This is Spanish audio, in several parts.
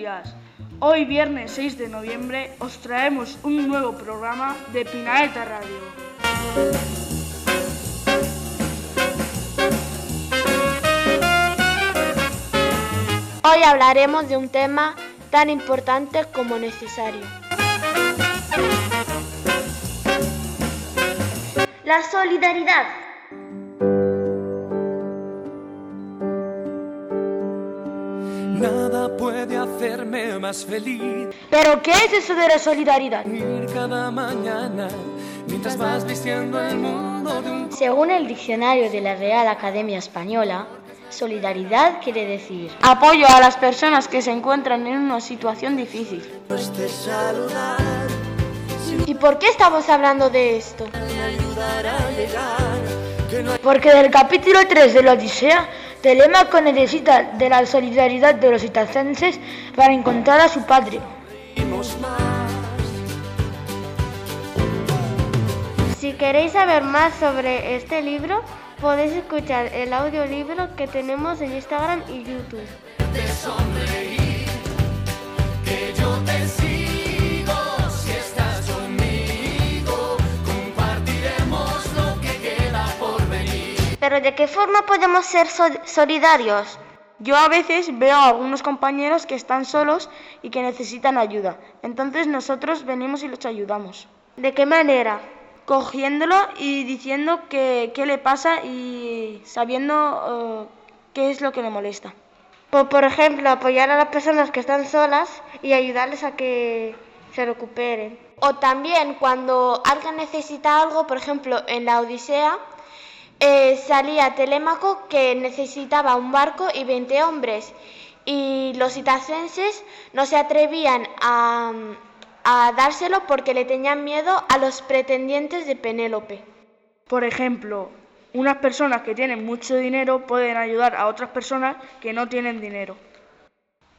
Días. Hoy viernes 6 de noviembre os traemos un nuevo programa de Pinaeta Radio. Hoy hablaremos de un tema tan importante como necesario. La solidaridad. Nada puede hacerme más feliz. ¿Pero qué es eso de la solidaridad? Ir cada mañana mientras vas vistiendo el mundo de un Según el diccionario de la Real Academia Española, solidaridad quiere decir apoyo a las personas que se encuentran en una situación difícil. ¿Y por qué estamos hablando de esto? Porque del capítulo 3 de la Odisea, Telémaco necesita de la solidaridad de los itacenses para encontrar a su padre. Si queréis saber más sobre este libro, podéis escuchar el audiolibro que tenemos en Instagram y YouTube. Pero ¿de qué forma podemos ser sol- solidarios? Yo a veces veo a algunos compañeros que están solos y que necesitan ayuda. Entonces nosotros venimos y los ayudamos. ¿De qué manera? Cogiéndolo y diciendo que- qué le pasa y sabiendo eh, qué es lo que le molesta. Por, por ejemplo, apoyar a las personas que están solas y ayudarles a que se recuperen. O también cuando alguien necesita algo, por ejemplo, en la Odisea, eh, salía Telémaco que necesitaba un barco y 20 hombres. Y los itacenses no se atrevían a, a dárselo porque le tenían miedo a los pretendientes de Penélope. Por ejemplo, unas personas que tienen mucho dinero pueden ayudar a otras personas que no tienen dinero.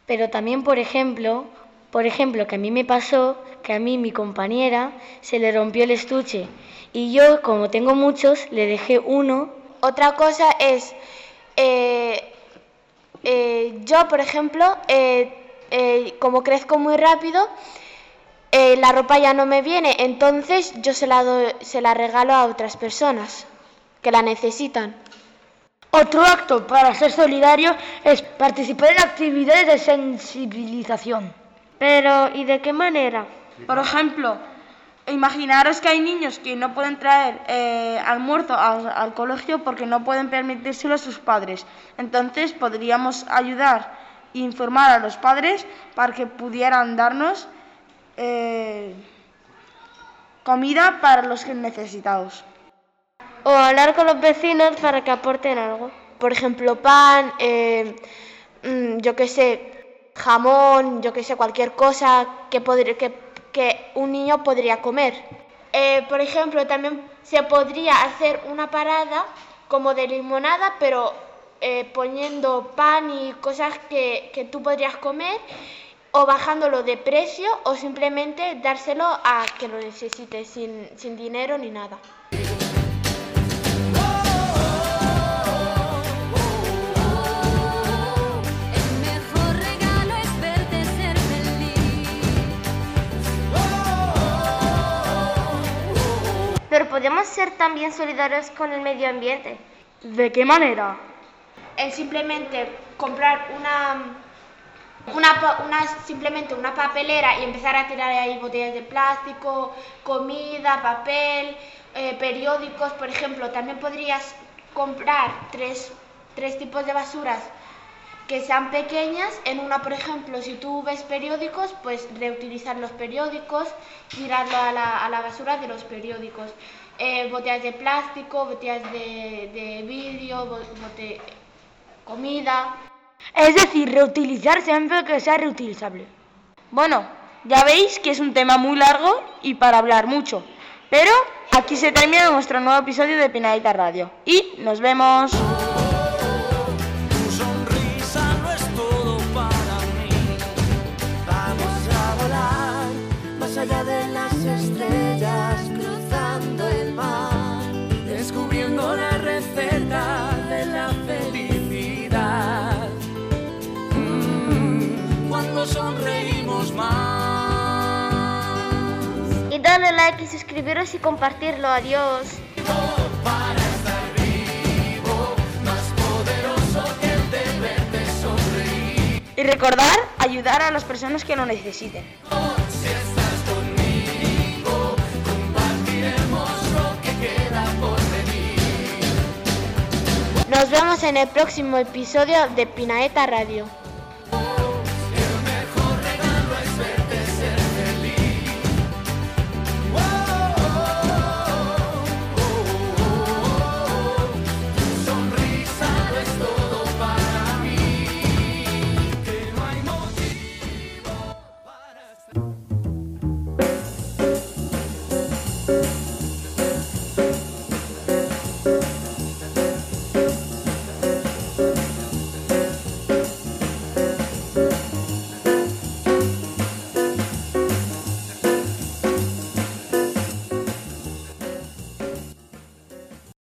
Pero también, por ejemplo, por ejemplo, que a mí me pasó que a mí mi compañera se le rompió el estuche y yo, como tengo muchos, le dejé uno. Otra cosa es, eh, eh, yo, por ejemplo, eh, eh, como crezco muy rápido, eh, la ropa ya no me viene, entonces yo se la, doy- se la regalo a otras personas que la necesitan. Otro acto para ser solidario es participar en actividades de sensibilización. Pero, ¿y de qué manera? Por ejemplo, imaginaros que hay niños que no pueden traer eh, almuerzo al, al colegio porque no pueden permitírselo a sus padres. Entonces podríamos ayudar e informar a los padres para que pudieran darnos eh, comida para los necesitados. O hablar con los vecinos para que aporten algo. Por ejemplo, pan, eh, mm, yo qué sé, jamón, yo qué sé, cualquier cosa que, que, que un niño podría comer. Eh, por ejemplo, también se podría hacer una parada como de limonada, pero eh, poniendo pan y cosas que, que tú podrías comer o bajándolo de precio o simplemente dárselo a que lo necesite sin, sin dinero ni nada. Podemos ser también solidarios con el medio ambiente. ¿De qué manera? El simplemente comprar una, una, pa- una- simplemente una papelera y empezar a tirar ahí botellas de plástico, comida, papel, eh, periódicos, por ejemplo. También podrías comprar tres, tres tipos de basuras que sean pequeñas. En una, por ejemplo, si tú ves periódicos, pues reutilizar los periódicos, tirarlo a la, a la basura de los periódicos. eh, botellas de plástico, botellas de, de vidrio, bo- bote- comida. Es decir, reutilizar siempre que sea reutilizable. Bueno, ya veis que es un tema muy largo y para hablar mucho. Pero aquí se termina nuestro nuevo episodio de Pinadita Radio. Y nos vemos. Allá de las estrellas, cruzando el mar, descubriendo la receta de la felicidad. Mm, cuando sonreímos más. Y darle like y suscribiros y compartirlo. Adiós. Y recordar ayudar a las personas que lo necesiten. Nos vemos en el próximo episodio de Pinaeta Radio.